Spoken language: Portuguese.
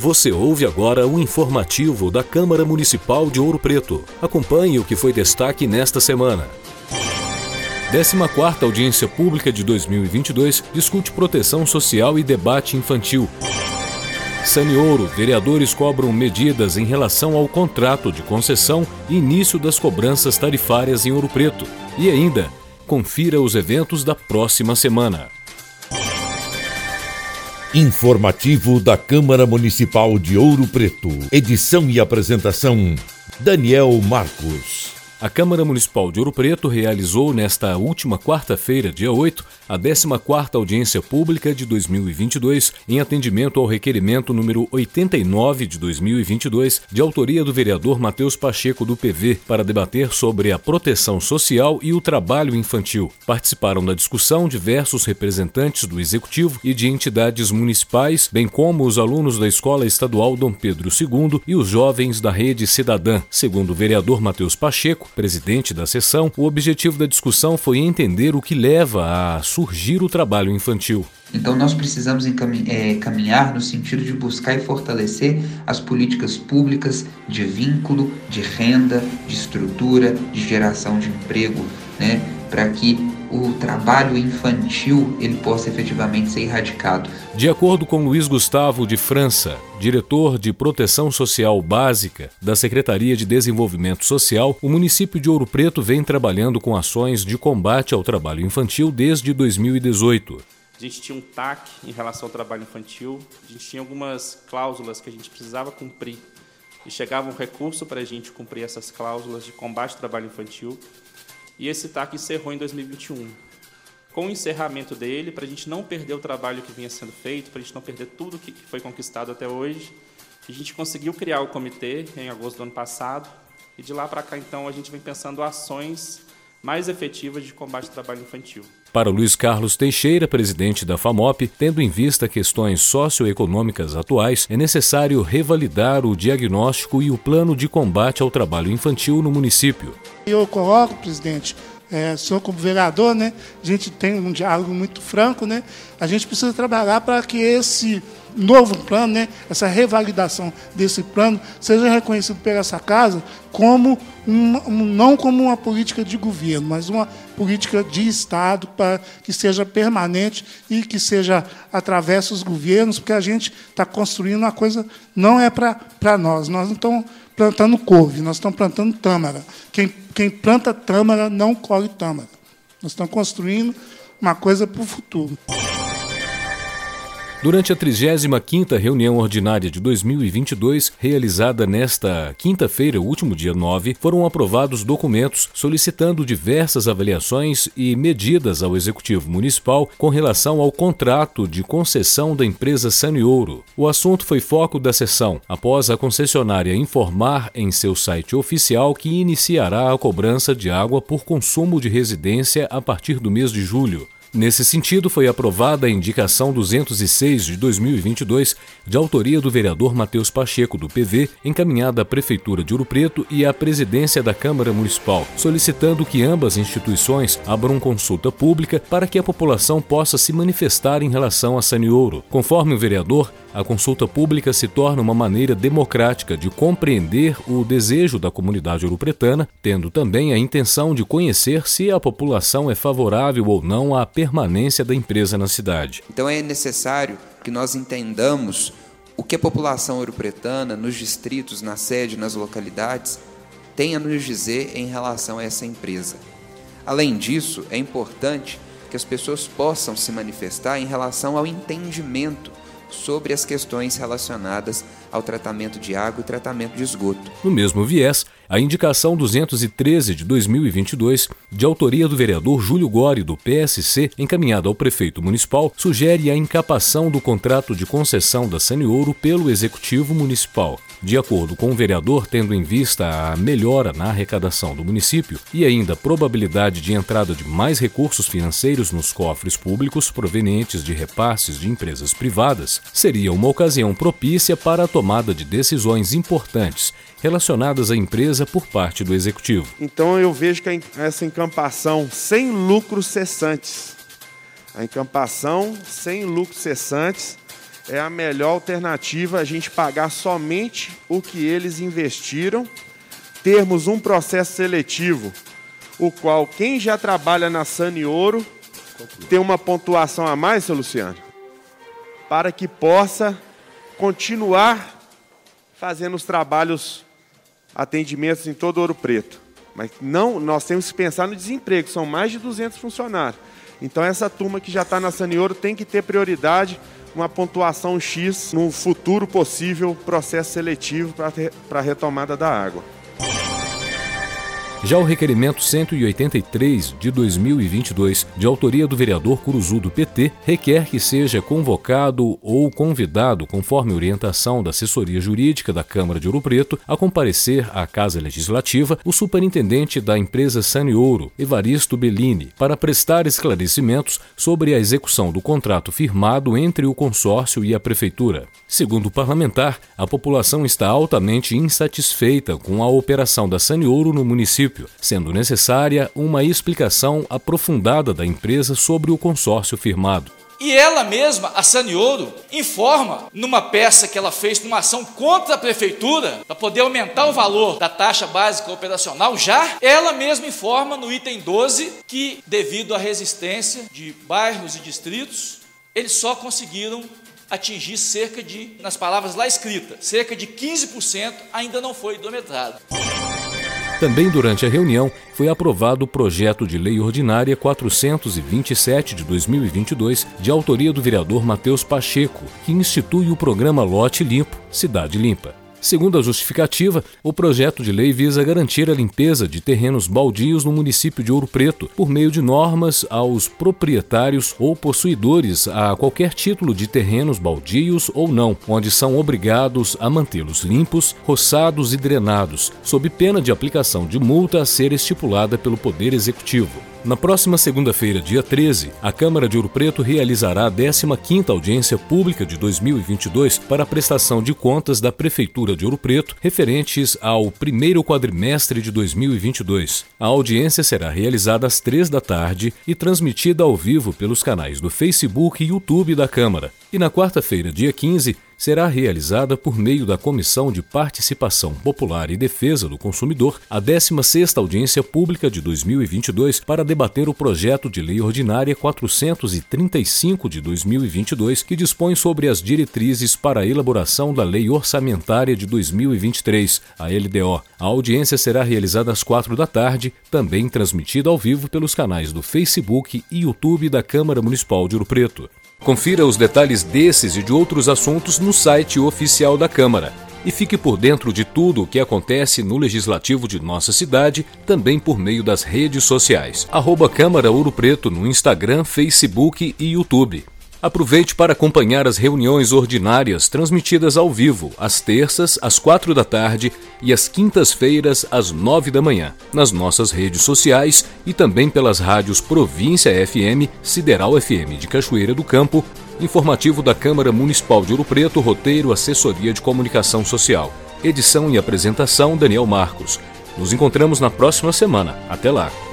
Você ouve agora o informativo da Câmara Municipal de Ouro Preto. Acompanhe o que foi destaque nesta semana. 14ª Audiência Pública de 2022 discute proteção social e debate infantil. Saniouro, vereadores cobram medidas em relação ao contrato de concessão e início das cobranças tarifárias em Ouro Preto. E ainda, confira os eventos da próxima semana. Informativo da Câmara Municipal de Ouro Preto. Edição e apresentação: Daniel Marcos. A Câmara Municipal de Ouro Preto realizou nesta última quarta-feira, dia 8, a 14ª audiência pública de 2022, em atendimento ao requerimento número 89 de 2022, de autoria do vereador Matheus Pacheco do PV, para debater sobre a proteção social e o trabalho infantil. Participaram da discussão diversos representantes do executivo e de entidades municipais, bem como os alunos da Escola Estadual Dom Pedro II e os jovens da Rede Cidadã. Segundo o vereador Matheus Pacheco, presidente da sessão, o objetivo da discussão foi entender o que leva a surgir o trabalho infantil. Então, nós precisamos é, caminhar no sentido de buscar e fortalecer as políticas públicas de vínculo, de renda, de estrutura, de geração de emprego, né, para que o trabalho infantil ele possa efetivamente ser erradicado. De acordo com Luiz Gustavo de França, diretor de Proteção Social Básica da Secretaria de Desenvolvimento Social, o município de Ouro Preto vem trabalhando com ações de combate ao trabalho infantil desde 2018. A gente tinha um TAC em relação ao trabalho infantil, a gente tinha algumas cláusulas que a gente precisava cumprir e chegava um recurso para a gente cumprir essas cláusulas de combate ao trabalho infantil e esse TAC encerrou em 2021. Com o encerramento dele, para a gente não perder o trabalho que vinha sendo feito, para a gente não perder tudo que foi conquistado até hoje, a gente conseguiu criar o comitê em agosto do ano passado, e de lá para cá, então, a gente vem pensando ações mais efetivas de combate ao trabalho infantil. Para Luiz Carlos Teixeira, presidente da FAMOP, tendo em vista questões socioeconômicas atuais, é necessário revalidar o diagnóstico e o plano de combate ao trabalho infantil no município. Eu coloco, presidente, é, senhor como vereador, né, a gente tem um diálogo muito franco, né, a gente precisa trabalhar para que esse novo plano, né, essa revalidação desse plano, seja reconhecido por essa casa como uma, um, não como uma política de governo, mas uma política de Estado para que seja permanente e que seja através dos governos, porque a gente está construindo uma coisa não é para nós, nós não estamos plantando couve, nós estamos plantando tâmara. Quem, quem planta tâmara não colhe tâmara. Nós estamos construindo uma coisa para o futuro. Durante a 35ª reunião ordinária de 2022, realizada nesta quinta-feira, último dia 9, foram aprovados documentos solicitando diversas avaliações e medidas ao Executivo Municipal com relação ao contrato de concessão da empresa Saniouro. O assunto foi foco da sessão, após a concessionária informar em seu site oficial que iniciará a cobrança de água por consumo de residência a partir do mês de julho. Nesse sentido, foi aprovada a indicação 206 de 2022, de autoria do vereador Matheus Pacheco, do PV, encaminhada à Prefeitura de Ouro Preto e à presidência da Câmara Municipal, solicitando que ambas instituições abram consulta pública para que a população possa se manifestar em relação a Saniouro. Conforme o vereador, a consulta pública se torna uma maneira democrática de compreender o desejo da comunidade ouropretana, tendo também a intenção de conhecer se a população é favorável ou não à permanência da empresa na cidade. Então é necessário que nós entendamos o que a população ouropretana, nos distritos, na sede, nas localidades, tem a nos dizer em relação a essa empresa. Além disso, é importante que as pessoas possam se manifestar em relação ao entendimento sobre as questões relacionadas ao tratamento de água e tratamento de esgoto. No mesmo viés, a indicação 213 de 2022, de autoria do vereador Júlio Gori, do PSC, encaminhada ao prefeito municipal, sugere a incapação do contrato de concessão da Saniouro pelo Executivo Municipal. De acordo com o vereador, tendo em vista a melhora na arrecadação do município e ainda a probabilidade de entrada de mais recursos financeiros nos cofres públicos provenientes de repasses de empresas privadas, seria uma ocasião propícia para a tomada de decisões importantes relacionadas à por parte do executivo. Então eu vejo que essa encampação sem lucros cessantes, a encampação sem lucros cessantes é a melhor alternativa a gente pagar somente o que eles investiram, termos um processo seletivo, o qual quem já trabalha na Sanioro tem uma pontuação a mais, seu Luciano, para que possa continuar fazendo os trabalhos, atendimentos em todo Ouro Preto. Mas não, nós temos que pensar no desemprego, são mais de 200 funcionários. Então essa turma que já está na Sanioro tem que ter prioridade uma pontuação X no futuro possível processo seletivo para a retomada da água. Já o requerimento 183 de 2022, de autoria do vereador Curuzu do PT, requer que seja convocado ou convidado, conforme orientação da assessoria jurídica da Câmara de Ouro Preto, a comparecer à Casa Legislativa o superintendente da empresa Ouro, Evaristo Bellini, para prestar esclarecimentos sobre a execução do contrato firmado entre o consórcio e a prefeitura. Segundo o parlamentar, a população está altamente insatisfeita com a operação da Ouro no município município, sendo necessária uma explicação aprofundada da empresa sobre o consórcio firmado. E ela mesma, a Sanioro, informa numa peça que ela fez numa ação contra a prefeitura, para poder aumentar o valor da taxa básica operacional, já ela mesma informa no item 12 que, devido à resistência de bairros e distritos, eles só conseguiram atingir cerca de, nas palavras lá escritas, cerca de 15% ainda não foi hidrometrado. Também durante a reunião foi aprovado o projeto de lei ordinária 427 de 2022, de autoria do vereador Matheus Pacheco, que institui o programa Lote Limpo, Cidade Limpa. Segundo a justificativa, o projeto de lei visa garantir a limpeza de terrenos baldios no município de Ouro Preto, por meio de normas aos proprietários ou possuidores a qualquer título de terrenos baldios ou não, onde são obrigados a mantê-los limpos, roçados e drenados, sob pena de aplicação de multa a ser estipulada pelo Poder Executivo. Na próxima segunda-feira, dia 13, a Câmara de Ouro Preto realizará a 15ª audiência pública de 2022 para a prestação de contas da Prefeitura de Ouro Preto referentes ao primeiro quadrimestre de 2022. A audiência será realizada às três da tarde e transmitida ao vivo pelos canais do Facebook e YouTube da Câmara. E na quarta-feira, dia 15, será realizada por meio da Comissão de Participação Popular e Defesa do Consumidor a 16ª audiência pública de 2022 para debater o projeto de lei ordinária 435 de 2022 que dispõe sobre as diretrizes para a elaboração da Lei Orçamentária de 2023, a LDO. A audiência será realizada às quatro da tarde, também transmitida ao vivo pelos canais do Facebook e YouTube da Câmara Municipal de Ouro Preto. Confira os detalhes desses e de outros assuntos no site oficial da Câmara. E fique por dentro de tudo o que acontece no Legislativo de nossa cidade, também por meio das redes sociais. Arroba Câmara Ouro Preto no Instagram, Facebook e YouTube. Aproveite para acompanhar as reuniões ordinárias transmitidas ao vivo, às terças, às quatro da tarde e às quintas-feiras, às nove da manhã, nas nossas redes sociais e também pelas rádios Província FM, Sideral FM de Cachoeira do Campo, informativo da Câmara Municipal de Ouro Preto, roteiro Assessoria de Comunicação Social. Edição e apresentação Daniel Marcos. Nos encontramos na próxima semana. Até lá!